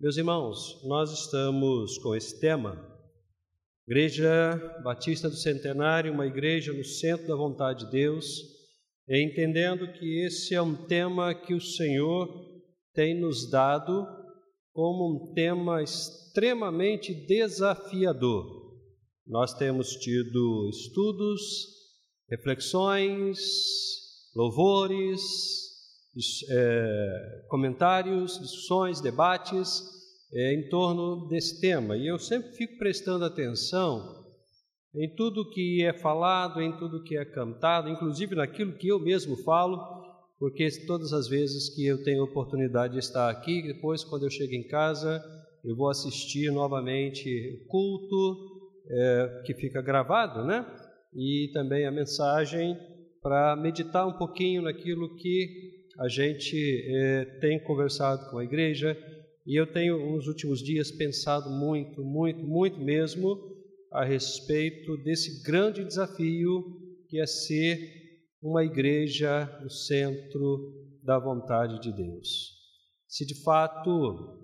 Meus irmãos, nós estamos com esse tema, Igreja Batista do Centenário, uma igreja no centro da vontade de Deus, entendendo que esse é um tema que o Senhor tem nos dado como um tema extremamente desafiador. Nós temos tido estudos, reflexões, louvores, é, comentários, discussões, debates é, em torno desse tema. E eu sempre fico prestando atenção em tudo que é falado, em tudo que é cantado, inclusive naquilo que eu mesmo falo, porque todas as vezes que eu tenho oportunidade de estar aqui, depois, quando eu chego em casa, eu vou assistir novamente o culto é, que fica gravado, né? E também a mensagem para meditar um pouquinho naquilo que a gente é, tem conversado com a igreja e eu tenho nos últimos dias pensado muito, muito, muito mesmo a respeito desse grande desafio que é ser uma igreja no centro da vontade de Deus. Se de fato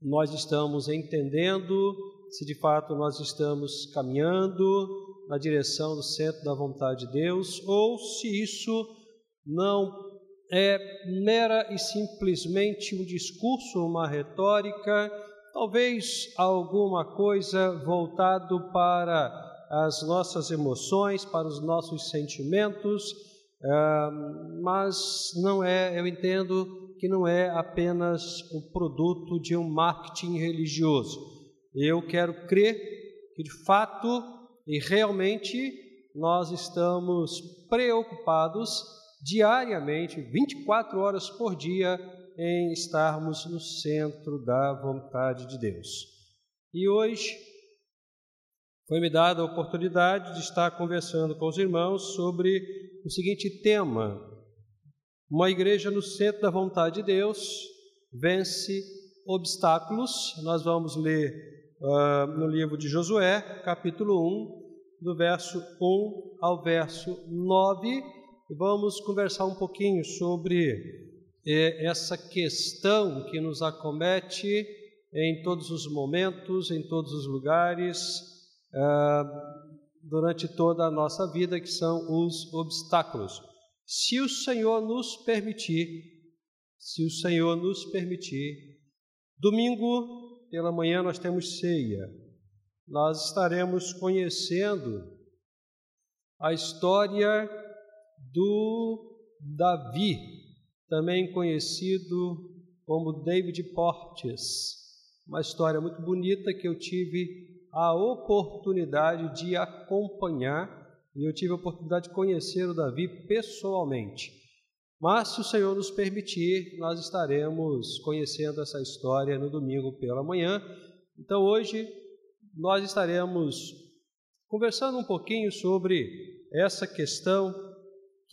nós estamos entendendo, se de fato nós estamos caminhando na direção do centro da vontade de Deus, ou se isso não é mera e simplesmente um discurso, uma retórica, talvez alguma coisa voltado para as nossas emoções, para os nossos sentimentos, mas não é, eu entendo que não é apenas o produto de um marketing religioso. Eu quero crer que de fato e realmente nós estamos preocupados diariamente, 24 horas por dia, em estarmos no centro da vontade de Deus. E hoje foi-me dada a oportunidade de estar conversando com os irmãos sobre o seguinte tema: uma igreja no centro da vontade de Deus vence obstáculos. Nós vamos ler uh, no livro de Josué, capítulo 1, do verso 1 ao verso 9 e vamos conversar um pouquinho sobre eh, essa questão que nos acomete em todos os momentos, em todos os lugares, ah, durante toda a nossa vida, que são os obstáculos. Se o Senhor nos permitir, se o Senhor nos permitir, domingo pela manhã nós temos ceia. Nós estaremos conhecendo a história do Davi, também conhecido como David Portes. Uma história muito bonita que eu tive a oportunidade de acompanhar e eu tive a oportunidade de conhecer o Davi pessoalmente. Mas, se o Senhor nos permitir, nós estaremos conhecendo essa história no domingo pela manhã. Então, hoje, nós estaremos conversando um pouquinho sobre essa questão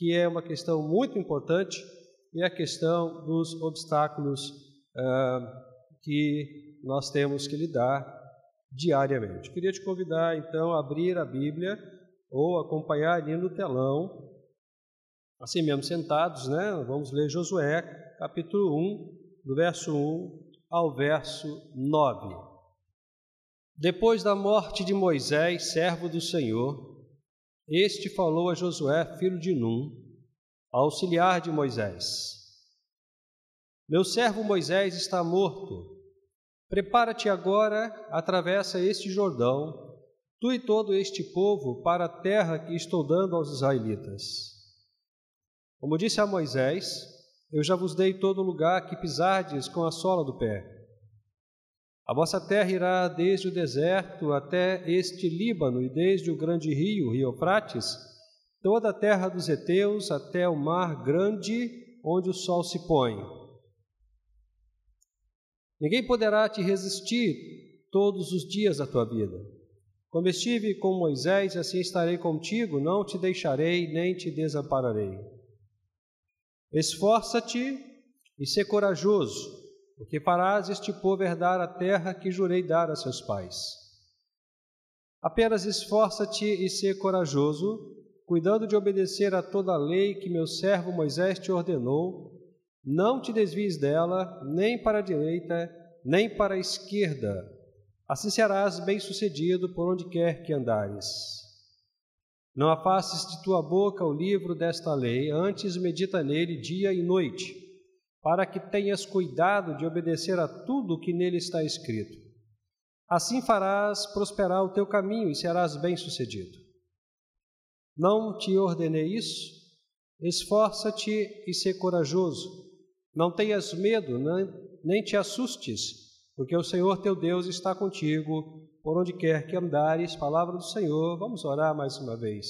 que é uma questão muito importante, e a questão dos obstáculos uh, que nós temos que lidar diariamente. Queria te convidar então a abrir a Bíblia ou acompanhar ali no telão, assim mesmo sentados, né? Vamos ler Josué, capítulo 1, do verso 1 ao verso 9. Depois da morte de Moisés, servo do Senhor, este falou a Josué, filho de Num, auxiliar de Moisés: Meu servo Moisés está morto. Prepara-te agora, atravessa este Jordão, tu e todo este povo, para a terra que estou dando aos israelitas. Como disse a Moisés, eu já vos dei todo lugar que pisardes com a sola do pé. A vossa terra irá desde o deserto até este Líbano e desde o grande rio, rio Eufrates, toda a terra dos heteus até o mar grande onde o sol se põe. Ninguém poderá te resistir todos os dias da tua vida. Como estive com Moisés, assim estarei contigo, não te deixarei nem te desampararei. Esforça-te e sê corajoso porque farás este povo herdar a terra que jurei dar a seus pais. Apenas esforça-te e sê corajoso, cuidando de obedecer a toda a lei que meu servo Moisés te ordenou. Não te desvies dela, nem para a direita, nem para a esquerda. Assim serás bem-sucedido por onde quer que andares. Não afastes de tua boca o livro desta lei, antes medita nele dia e noite, para que tenhas cuidado de obedecer a tudo o que nele está escrito. Assim farás prosperar o teu caminho e serás bem-sucedido. Não te ordenei isso? Esforça-te e sê corajoso. Não tenhas medo, nem te assustes, porque o Senhor teu Deus está contigo por onde quer que andares. Palavra do Senhor. Vamos orar mais uma vez.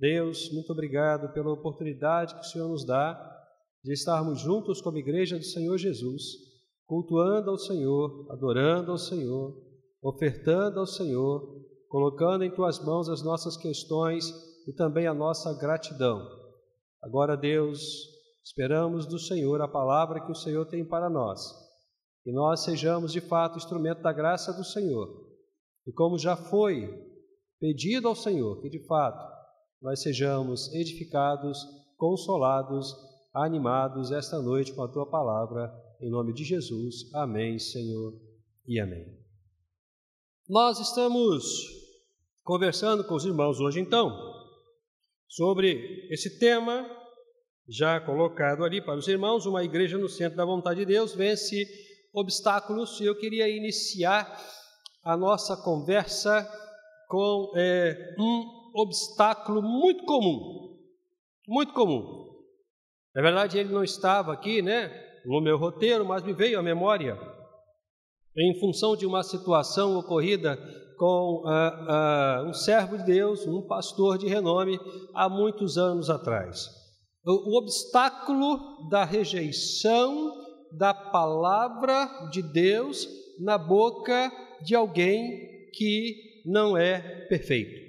Deus, muito obrigado pela oportunidade que o Senhor nos dá de estarmos juntos como igreja do Senhor Jesus, cultuando ao Senhor, adorando ao Senhor, ofertando ao Senhor, colocando em tuas mãos as nossas questões e também a nossa gratidão. Agora, Deus, esperamos do Senhor a palavra que o Senhor tem para nós, que nós sejamos de fato instrumento da graça do Senhor. E como já foi pedido ao Senhor, que de fato nós sejamos edificados, consolados, animados esta noite com a tua palavra, em nome de Jesus. Amém, Senhor, e amém. Nós estamos conversando com os irmãos hoje, então, sobre esse tema já colocado ali para os irmãos, uma igreja no centro da vontade de Deus vence obstáculos. E eu queria iniciar a nossa conversa com é, um obstáculo muito comum, muito comum. Na verdade, ele não estava aqui, né, no meu roteiro, mas me veio à memória em função de uma situação ocorrida com uh, uh, um servo de Deus, um pastor de renome, há muitos anos atrás. O, o obstáculo da rejeição da palavra de Deus na boca de alguém que não é perfeito.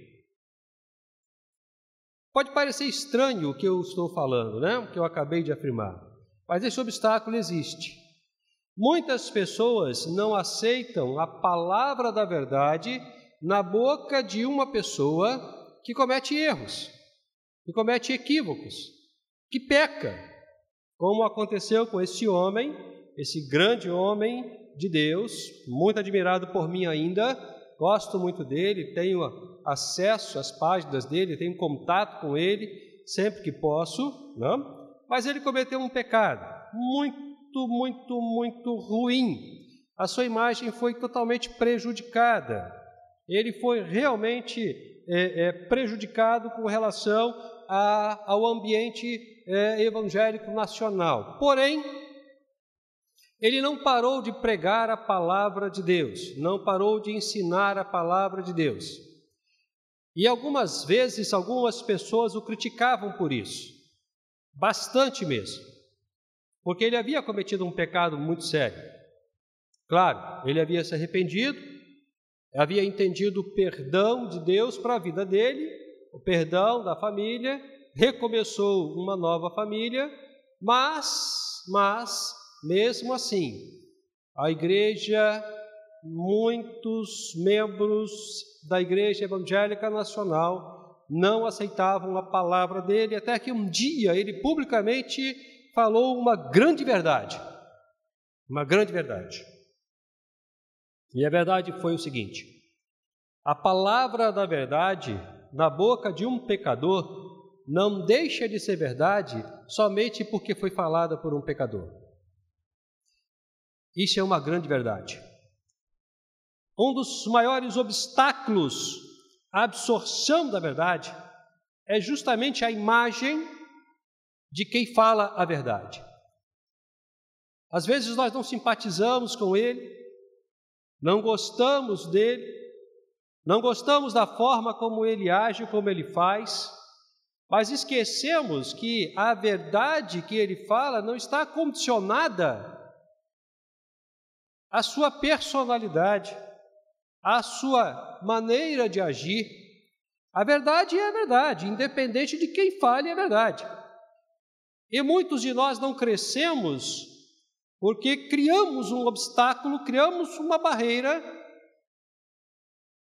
Pode parecer estranho o que eu estou falando, né? O que eu acabei de afirmar, mas esse obstáculo existe. Muitas pessoas não aceitam a palavra da verdade na boca de uma pessoa que comete erros, que comete equívocos, que peca, como aconteceu com esse homem, esse grande homem de Deus, muito admirado por mim ainda, gosto muito dele, tenho acesso às páginas dele, tenho contato com ele sempre que posso, não? mas ele cometeu um pecado muito muito, muito, muito ruim. A sua imagem foi totalmente prejudicada. Ele foi realmente é, é, prejudicado com relação a, ao ambiente é, evangélico nacional. Porém, ele não parou de pregar a palavra de Deus, não parou de ensinar a palavra de Deus. E algumas vezes algumas pessoas o criticavam por isso, bastante mesmo porque ele havia cometido um pecado muito sério. Claro, ele havia se arrependido, havia entendido o perdão de Deus para a vida dele, o perdão da família, recomeçou uma nova família, mas, mas, mesmo assim, a igreja, muitos membros da Igreja Evangélica Nacional não aceitavam a palavra dele, até que um dia ele publicamente falou uma grande verdade. Uma grande verdade. E a verdade foi o seguinte: a palavra da verdade na boca de um pecador não deixa de ser verdade somente porque foi falada por um pecador. Isso é uma grande verdade. Um dos maiores obstáculos à absorção da verdade é justamente a imagem de quem fala a verdade. Às vezes nós não simpatizamos com ele, não gostamos dele, não gostamos da forma como ele age, como ele faz, mas esquecemos que a verdade que ele fala não está condicionada à sua personalidade, à sua maneira de agir. A verdade é a verdade, independente de quem fale a verdade. E muitos de nós não crescemos porque criamos um obstáculo, criamos uma barreira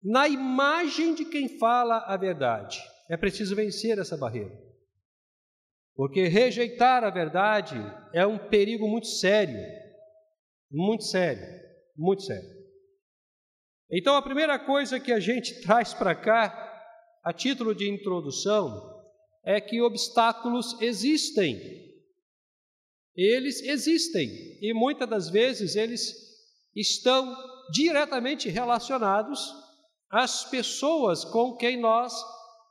na imagem de quem fala a verdade. É preciso vencer essa barreira. Porque rejeitar a verdade é um perigo muito sério, muito sério. muito sério. Então, a primeira coisa que a gente traz para cá, a título de introdução, é que obstáculos existem. Eles existem e muitas das vezes eles estão diretamente relacionados às pessoas com quem nós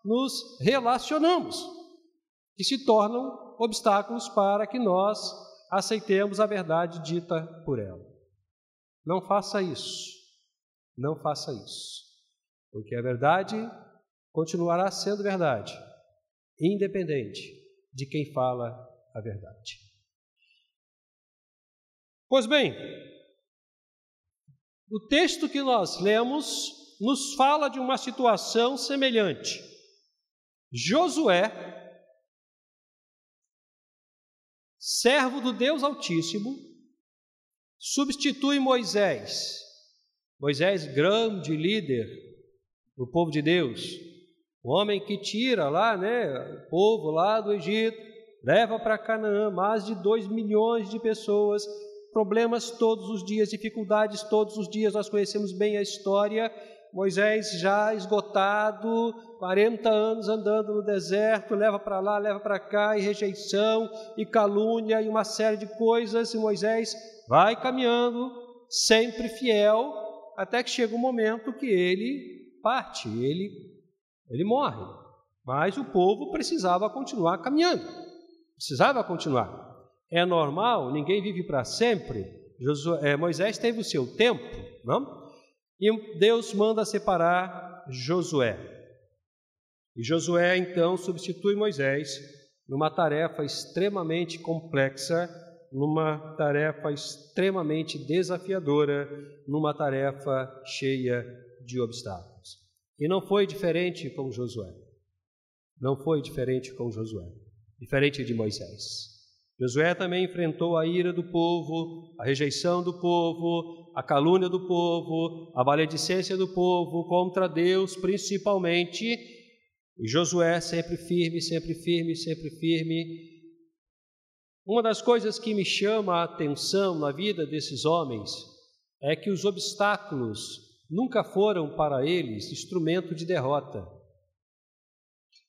nos relacionamos, que se tornam obstáculos para que nós aceitemos a verdade dita por ela. Não faça isso. Não faça isso. Porque a verdade continuará sendo verdade, independente de quem fala a verdade. Pois bem, o texto que nós lemos nos fala de uma situação semelhante. Josué, servo do Deus Altíssimo, substitui Moisés. Moisés, grande líder do povo de Deus, o homem que tira lá, né, o povo lá do Egito, leva para Canaã mais de dois milhões de pessoas, problemas todos os dias, dificuldades todos os dias, nós conhecemos bem a história. Moisés já esgotado, 40 anos andando no deserto, leva para lá, leva para cá, e rejeição, e calúnia, e uma série de coisas, e Moisés vai caminhando, sempre fiel, até que chega um momento que ele parte, ele ele morre. Mas o povo precisava continuar caminhando, precisava continuar. É normal, ninguém vive para sempre. Josué, é, Moisés teve o seu tempo, não? E Deus manda separar Josué. E Josué então substitui Moisés numa tarefa extremamente complexa, numa tarefa extremamente desafiadora, numa tarefa cheia de obstáculos. E não foi diferente com Josué. Não foi diferente com Josué, diferente de Moisés. Josué também enfrentou a ira do povo, a rejeição do povo, a calúnia do povo, a maledicência do povo contra Deus, principalmente. E Josué sempre firme, sempre firme, sempre firme. Uma das coisas que me chama a atenção na vida desses homens é que os obstáculos nunca foram para eles instrumento de derrota.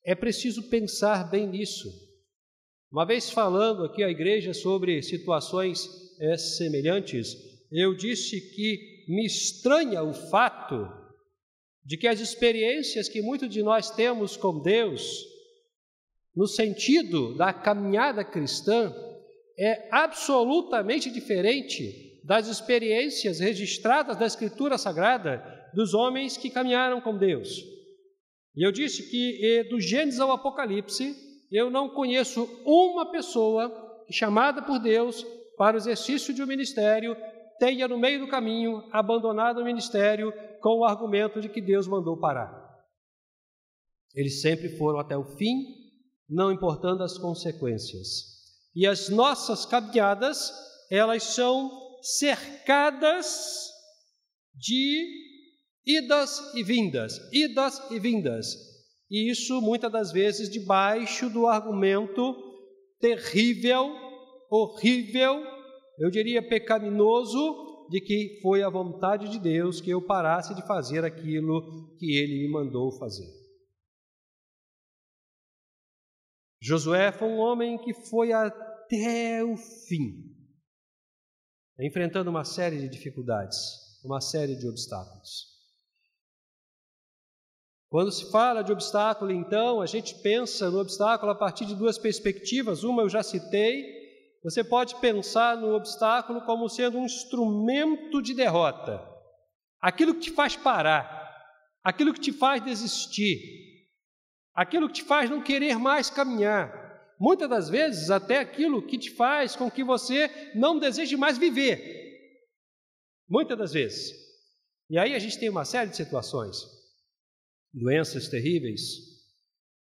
É preciso pensar bem nisso. Uma vez falando aqui à igreja sobre situações é, semelhantes, eu disse que me estranha o fato de que as experiências que muitos de nós temos com Deus, no sentido da caminhada cristã, é absolutamente diferente das experiências registradas da Escritura Sagrada dos homens que caminharam com Deus. E eu disse que do Gênesis ao Apocalipse, eu não conheço uma pessoa chamada por Deus para o exercício de um ministério, tenha no meio do caminho abandonado o ministério com o argumento de que Deus mandou parar. Eles sempre foram até o fim, não importando as consequências. E as nossas caminhadas, elas são cercadas de idas e vindas, idas e vindas. E isso muitas das vezes debaixo do argumento terrível, horrível, eu diria pecaminoso, de que foi a vontade de Deus que eu parasse de fazer aquilo que ele me mandou fazer. Josué foi um homem que foi até o fim enfrentando uma série de dificuldades, uma série de obstáculos. Quando se fala de obstáculo, então, a gente pensa no obstáculo a partir de duas perspectivas. Uma eu já citei. Você pode pensar no obstáculo como sendo um instrumento de derrota, aquilo que te faz parar, aquilo que te faz desistir, aquilo que te faz não querer mais caminhar, Muitas das vezes, até aquilo que te faz com que você não deseje mais viver. Muitas das vezes. E aí a gente tem uma série de situações: doenças terríveis,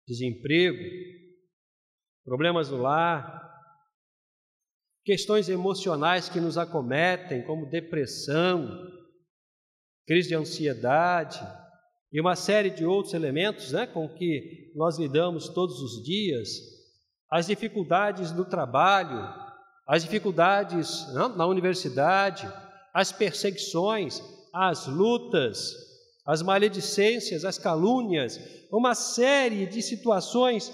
desemprego, problemas no lar, questões emocionais que nos acometem, como depressão, crise de ansiedade e uma série de outros elementos né, com que nós lidamos todos os dias as dificuldades do trabalho, as dificuldades não, na universidade, as perseguições, as lutas, as maledicências, as calúnias, uma série de situações,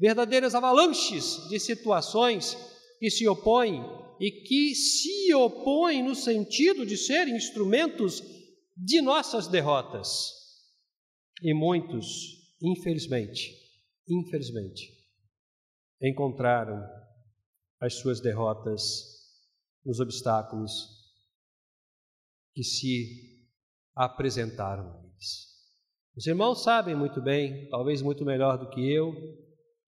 verdadeiras avalanches de situações que se opõem e que se opõem no sentido de serem instrumentos de nossas derrotas. E muitos, infelizmente, infelizmente, encontraram as suas derrotas nos obstáculos que se apresentaram a eles. Os irmãos sabem muito bem, talvez muito melhor do que eu,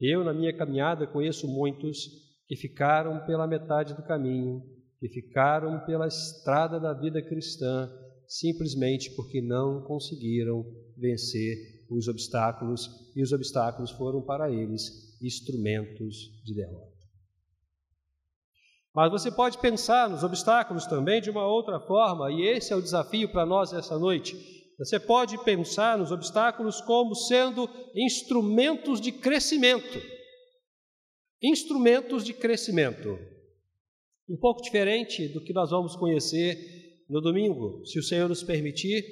eu na minha caminhada conheço muitos que ficaram pela metade do caminho, que ficaram pela estrada da vida cristã, simplesmente porque não conseguiram vencer os obstáculos e os obstáculos foram para eles instrumentos de derrota. Mas você pode pensar nos obstáculos também de uma outra forma, e esse é o desafio para nós essa noite. Você pode pensar nos obstáculos como sendo instrumentos de crescimento. Instrumentos de crescimento. Um pouco diferente do que nós vamos conhecer no domingo, se o Senhor nos permitir.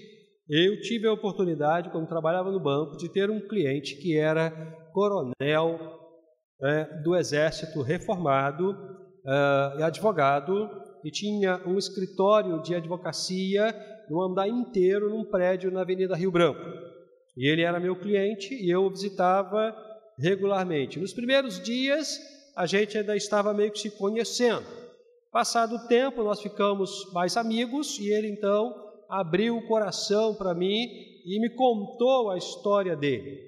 Eu tive a oportunidade, quando trabalhava no banco, de ter um cliente que era coronel é, do Exército reformado, é, advogado, e tinha um escritório de advocacia no andar inteiro num prédio na Avenida Rio Branco. E ele era meu cliente e eu o visitava regularmente. Nos primeiros dias, a gente ainda estava meio que se conhecendo. Passado o tempo, nós ficamos mais amigos e ele então abriu o coração para mim e me contou a história dele.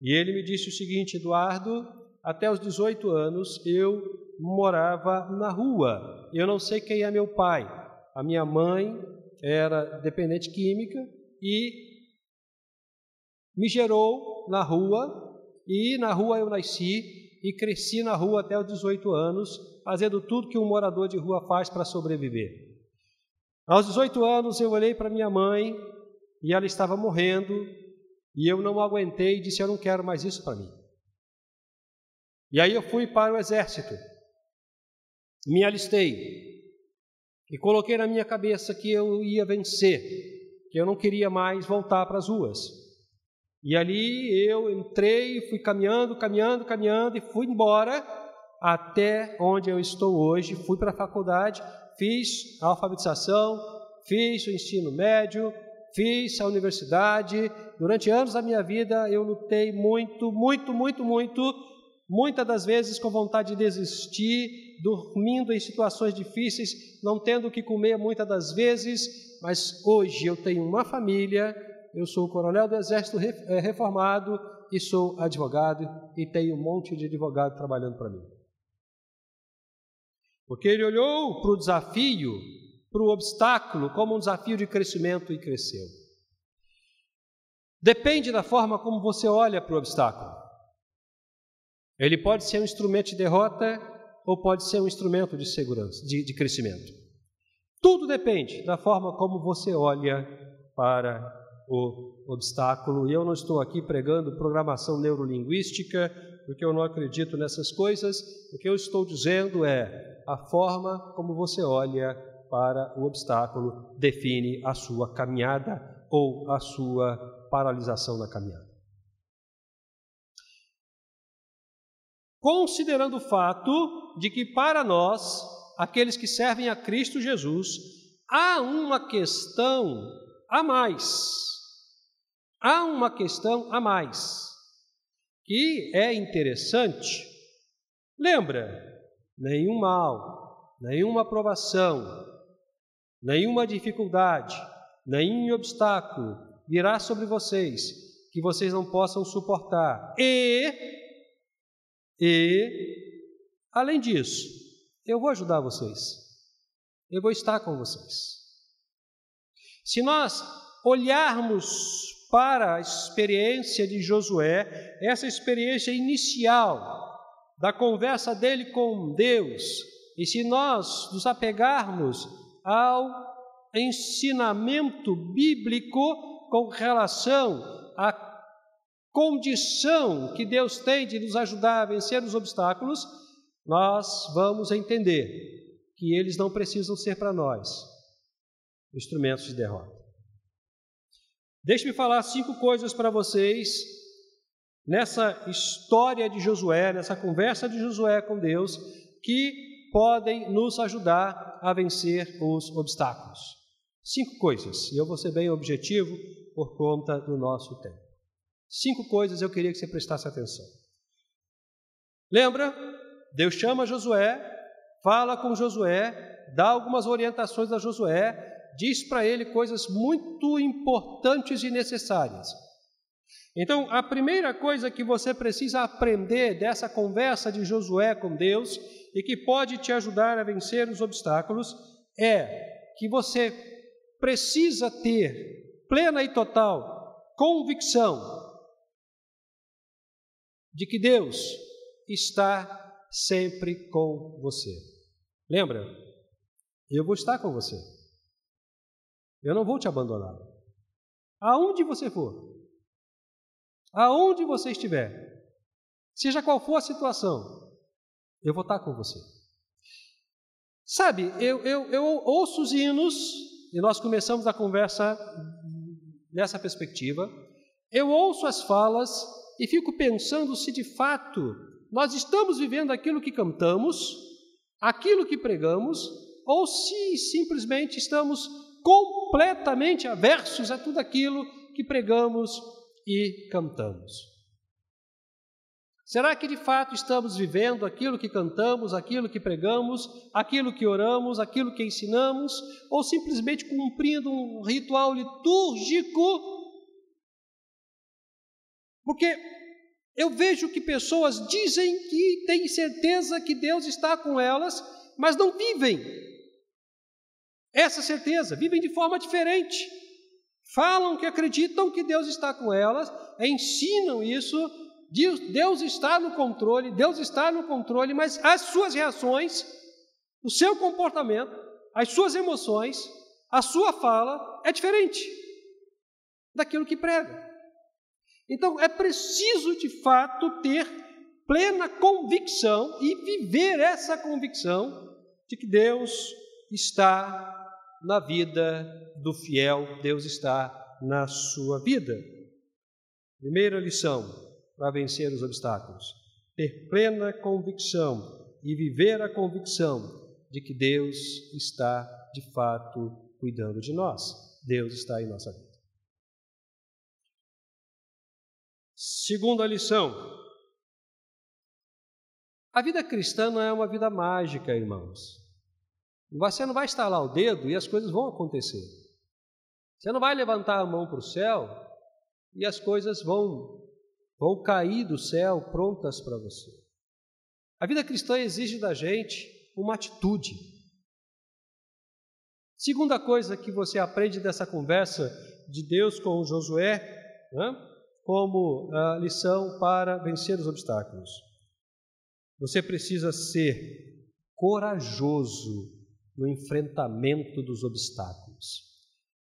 E ele me disse o seguinte: Eduardo, até os 18 anos eu morava na rua. Eu não sei quem é meu pai. A minha mãe era dependente química e me gerou na rua. E na rua eu nasci e cresci na rua até os 18 anos, fazendo tudo que um morador de rua faz para sobreviver. Aos 18 anos eu olhei para minha mãe e ela estava morrendo e eu não aguentei e disse: Eu não quero mais isso para mim. E aí eu fui para o exército, me alistei e coloquei na minha cabeça que eu ia vencer, que eu não queria mais voltar para as ruas. E ali eu entrei, fui caminhando, caminhando, caminhando e fui embora até onde eu estou hoje. Fui para a faculdade, fiz a alfabetização, fiz o ensino médio, fiz a universidade. Durante anos da minha vida eu lutei muito, muito, muito, muito, muitas das vezes com vontade de desistir, dormindo em situações difíceis, não tendo o que comer muitas das vezes, mas hoje eu tenho uma família, eu sou coronel do Exército eh, reformado e sou advogado e tenho um monte de advogado trabalhando para mim. Porque ele olhou para o desafio para o obstáculo como um desafio de crescimento e cresceu. Depende da forma como você olha para o obstáculo. Ele pode ser um instrumento de derrota ou pode ser um instrumento de segurança, de, de crescimento. Tudo depende da forma como você olha para o obstáculo. E eu não estou aqui pregando programação neurolinguística, porque eu não acredito nessas coisas. O que eu estou dizendo é a forma como você olha para o obstáculo define a sua caminhada ou a sua paralisação na caminhada. Considerando o fato de que para nós, aqueles que servem a Cristo Jesus, há uma questão a mais. Há uma questão a mais que é interessante. Lembra? Nenhum mal, nenhuma aprovação, nenhuma dificuldade, nenhum obstáculo virá sobre vocês que vocês não possam suportar. E, e, além disso, eu vou ajudar vocês. Eu vou estar com vocês. Se nós olharmos para a experiência de Josué, essa experiência inicial da conversa dele com Deus, e se nós nos apegarmos ao ensinamento bíblico com relação à condição que Deus tem de nos ajudar a vencer os obstáculos, nós vamos entender que eles não precisam ser para nós, instrumentos de derrota. Deixe-me falar cinco coisas para vocês nessa história de Josué, nessa conversa de Josué com Deus, que podem nos ajudar a vencer os obstáculos. Cinco coisas, e eu vou ser bem objetivo por conta do nosso tempo. Cinco coisas eu queria que você prestasse atenção. Lembra? Deus chama Josué, fala com Josué, dá algumas orientações a Josué, diz para ele coisas muito importantes e necessárias. Então, a primeira coisa que você precisa aprender dessa conversa de Josué com Deus e que pode te ajudar a vencer os obstáculos é que você precisa ter plena e total convicção de que Deus está sempre com você. Lembra? Eu vou estar com você. Eu não vou te abandonar. Aonde você for, aonde você estiver, seja qual for a situação, eu vou estar com você. Sabe, eu, eu, eu ouço os hinos, e nós começamos a conversa nessa perspectiva, eu ouço as falas e fico pensando se de fato nós estamos vivendo aquilo que cantamos, aquilo que pregamos, ou se simplesmente estamos completamente aversos a tudo aquilo que pregamos e cantamos. Será que de fato estamos vivendo aquilo que cantamos, aquilo que pregamos, aquilo que oramos, aquilo que ensinamos, ou simplesmente cumprindo um ritual litúrgico? Porque eu vejo que pessoas dizem que têm certeza que Deus está com elas, mas não vivem essa certeza, vivem de forma diferente. Falam que acreditam que Deus está com elas, ensinam isso, Deus está no controle, Deus está no controle, mas as suas reações, o seu comportamento, as suas emoções, a sua fala é diferente daquilo que prega. Então é preciso de fato ter plena convicção e viver essa convicção de que Deus está na vida do fiel, Deus está na sua vida. Primeira lição para vencer os obstáculos: ter plena convicção e viver a convicção de que Deus está de fato cuidando de nós. Deus está em nossa vida. Segunda lição: a vida cristã não é uma vida mágica, irmãos. Você não vai estalar o dedo e as coisas vão acontecer. Você não vai levantar a mão para o céu e as coisas vão, vão cair do céu prontas para você. A vida cristã exige da gente uma atitude. Segunda coisa que você aprende dessa conversa de Deus com Josué, né, como a lição para vencer os obstáculos. Você precisa ser corajoso no enfrentamento dos obstáculos.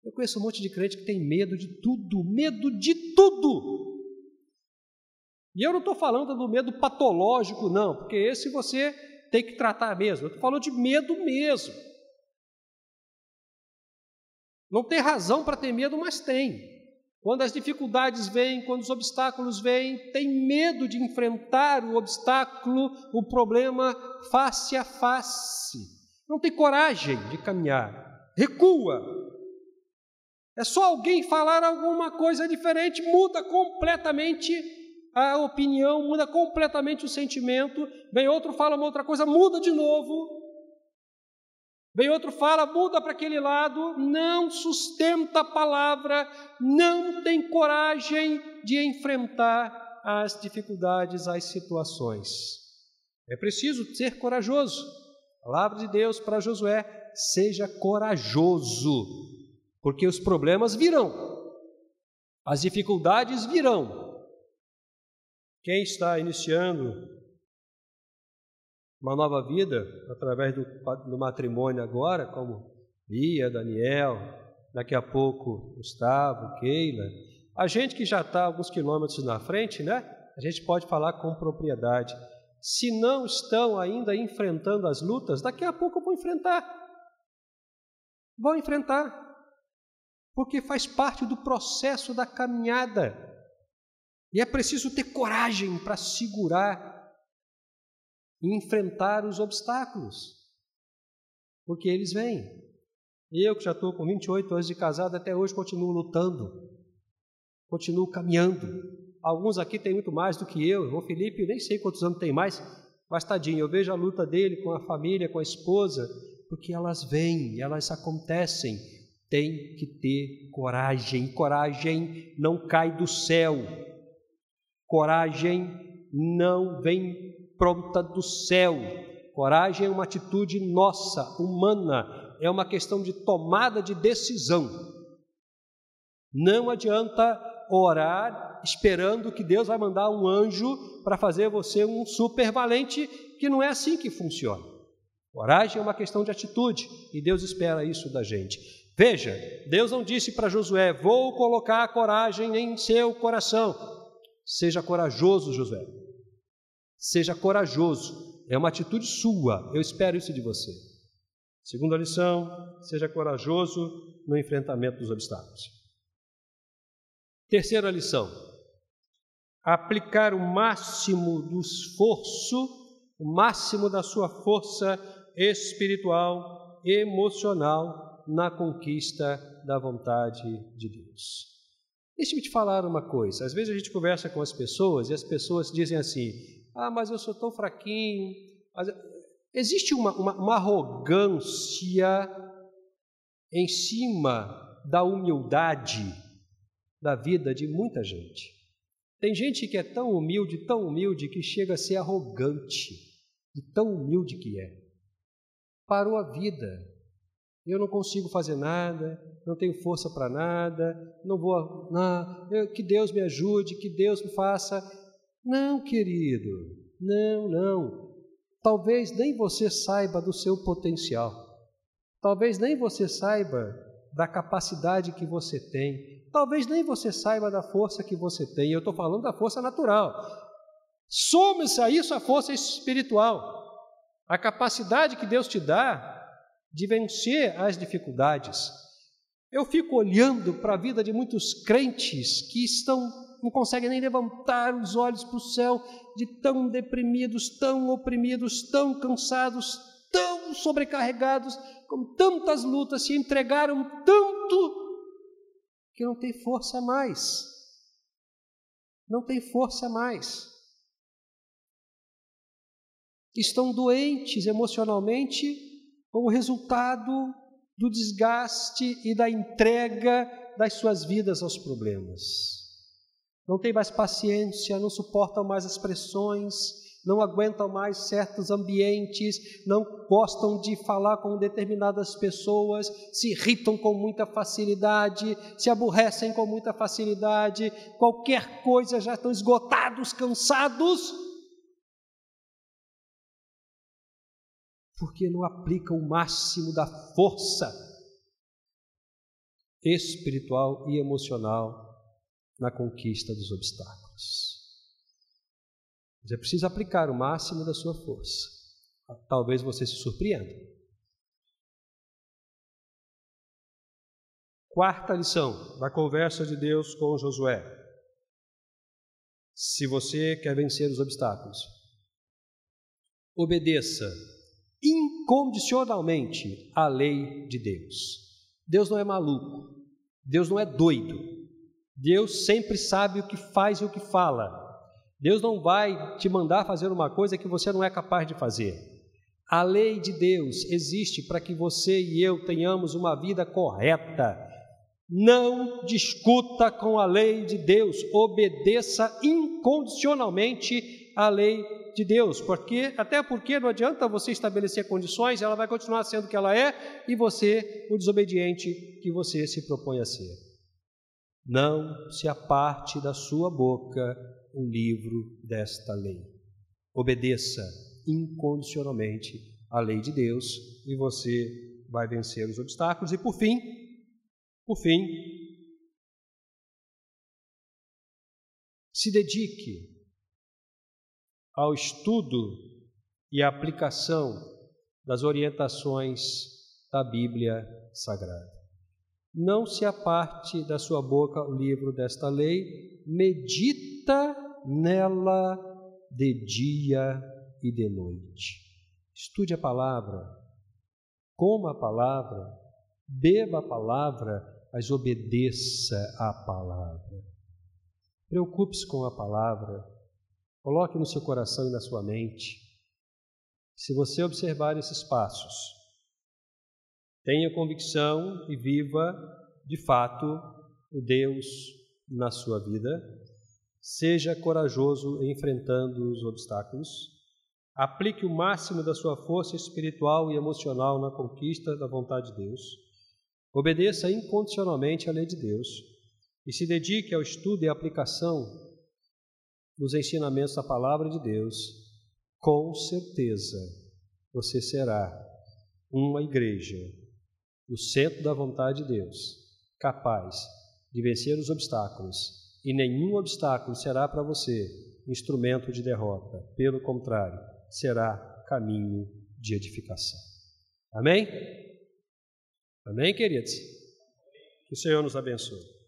Eu conheço um monte de crente que tem medo de tudo, medo de tudo. E eu não estou falando do medo patológico, não, porque esse você tem que tratar mesmo. Eu estou falando de medo mesmo. Não tem razão para ter medo, mas tem. Quando as dificuldades vêm, quando os obstáculos vêm, tem medo de enfrentar o obstáculo, o problema face a face não tem coragem de caminhar, recua. É só alguém falar alguma coisa diferente, muda completamente a opinião, muda completamente o sentimento. Vem outro, fala uma outra coisa, muda de novo. Vem outro, fala, muda para aquele lado, não sustenta a palavra, não tem coragem de enfrentar as dificuldades, as situações. É preciso ser corajoso. Palavra de Deus para Josué: seja corajoso, porque os problemas virão, as dificuldades virão. Quem está iniciando uma nova vida através do, do matrimônio agora, como Bia, Daniel, daqui a pouco Gustavo, Keila, a gente que já está alguns quilômetros na frente, né? A gente pode falar com propriedade se não estão ainda enfrentando as lutas, daqui a pouco vão enfrentar. Vão enfrentar. porque faz parte do processo da caminhada. E é preciso ter coragem para segurar e enfrentar os obstáculos, porque eles vêm. Eu, que já estou com 28 anos de casado, até hoje continuo lutando, continuo caminhando. Alguns aqui têm muito mais do que eu. O Felipe, nem sei quantos anos tem mais, mas tadinho, eu vejo a luta dele com a família, com a esposa, porque elas vêm, elas acontecem. Tem que ter coragem. Coragem não cai do céu. Coragem não vem pronta do céu. Coragem é uma atitude nossa, humana, é uma questão de tomada de decisão. Não adianta orar esperando que Deus vai mandar um anjo para fazer você um super valente, que não é assim que funciona. Coragem é uma questão de atitude e Deus espera isso da gente. Veja, Deus não disse para Josué: Vou colocar coragem em seu coração. Seja corajoso, Josué. Seja corajoso. É uma atitude sua. Eu espero isso de você. Segunda lição: seja corajoso no enfrentamento dos obstáculos. Terceira lição: aplicar o máximo do esforço, o máximo da sua força espiritual, emocional na conquista da vontade de Deus. Deixe-me te falar uma coisa. Às vezes a gente conversa com as pessoas e as pessoas dizem assim: ah, mas eu sou tão fraquinho. Mas... Existe uma, uma, uma arrogância em cima da humildade da vida de muita gente. Tem gente que é tão humilde, tão humilde, que chega a ser arrogante, de tão humilde que é. Parou a vida. Eu não consigo fazer nada, não tenho força para nada, não vou. Não, eu, que Deus me ajude, que Deus me faça. Não, querido, não, não. Talvez nem você saiba do seu potencial. Talvez nem você saiba da capacidade que você tem. Talvez nem você saiba da força que você tem. Eu estou falando da força natural. Some-se a isso a força espiritual. A capacidade que Deus te dá de vencer as dificuldades. Eu fico olhando para a vida de muitos crentes que estão não conseguem nem levantar os olhos para o céu, de tão deprimidos, tão oprimidos, tão cansados, tão sobrecarregados, com tantas lutas, se entregaram tanto que não tem força mais. Não tem força mais. Estão doentes emocionalmente como resultado do desgaste e da entrega das suas vidas aos problemas não têm mais paciência, não suportam mais as pressões, não aguentam mais certos ambientes, não gostam de falar com determinadas pessoas, se irritam com muita facilidade, se aborrecem com muita facilidade, qualquer coisa já estão esgotados, cansados, porque não aplicam o máximo da força espiritual e emocional na conquista dos obstáculos. Você precisa aplicar o máximo da sua força. Talvez você se surpreenda. Quarta lição da conversa de Deus com Josué. Se você quer vencer os obstáculos, obedeça incondicionalmente à lei de Deus. Deus não é maluco, Deus não é doido, Deus sempre sabe o que faz e o que fala. Deus não vai te mandar fazer uma coisa que você não é capaz de fazer. A lei de Deus existe para que você e eu tenhamos uma vida correta. Não discuta com a lei de Deus, obedeça incondicionalmente à lei de Deus, porque até porque não adianta você estabelecer condições, ela vai continuar sendo o que ela é e você o desobediente que você se propõe a ser não se aparte da sua boca o livro desta lei. Obedeça incondicionalmente à lei de Deus e você vai vencer os obstáculos. E por fim, por fim, se dedique ao estudo e aplicação das orientações da Bíblia Sagrada. Não se aparte da sua boca o livro desta lei, medita nela de dia e de noite. Estude a palavra, coma a palavra, beba a palavra, mas obedeça à palavra. Preocupe-se com a palavra, coloque no seu coração e na sua mente. Se você observar esses passos, tenha convicção e viva de fato o Deus na sua vida. Seja corajoso enfrentando os obstáculos. Aplique o máximo da sua força espiritual e emocional na conquista da vontade de Deus. Obedeça incondicionalmente à lei de Deus e se dedique ao estudo e aplicação dos ensinamentos da palavra de Deus. Com certeza você será uma igreja no centro da vontade de Deus, capaz de vencer os obstáculos, e nenhum obstáculo será para você instrumento de derrota. Pelo contrário, será caminho de edificação. Amém? Amém, queridos? Que o Senhor nos abençoe.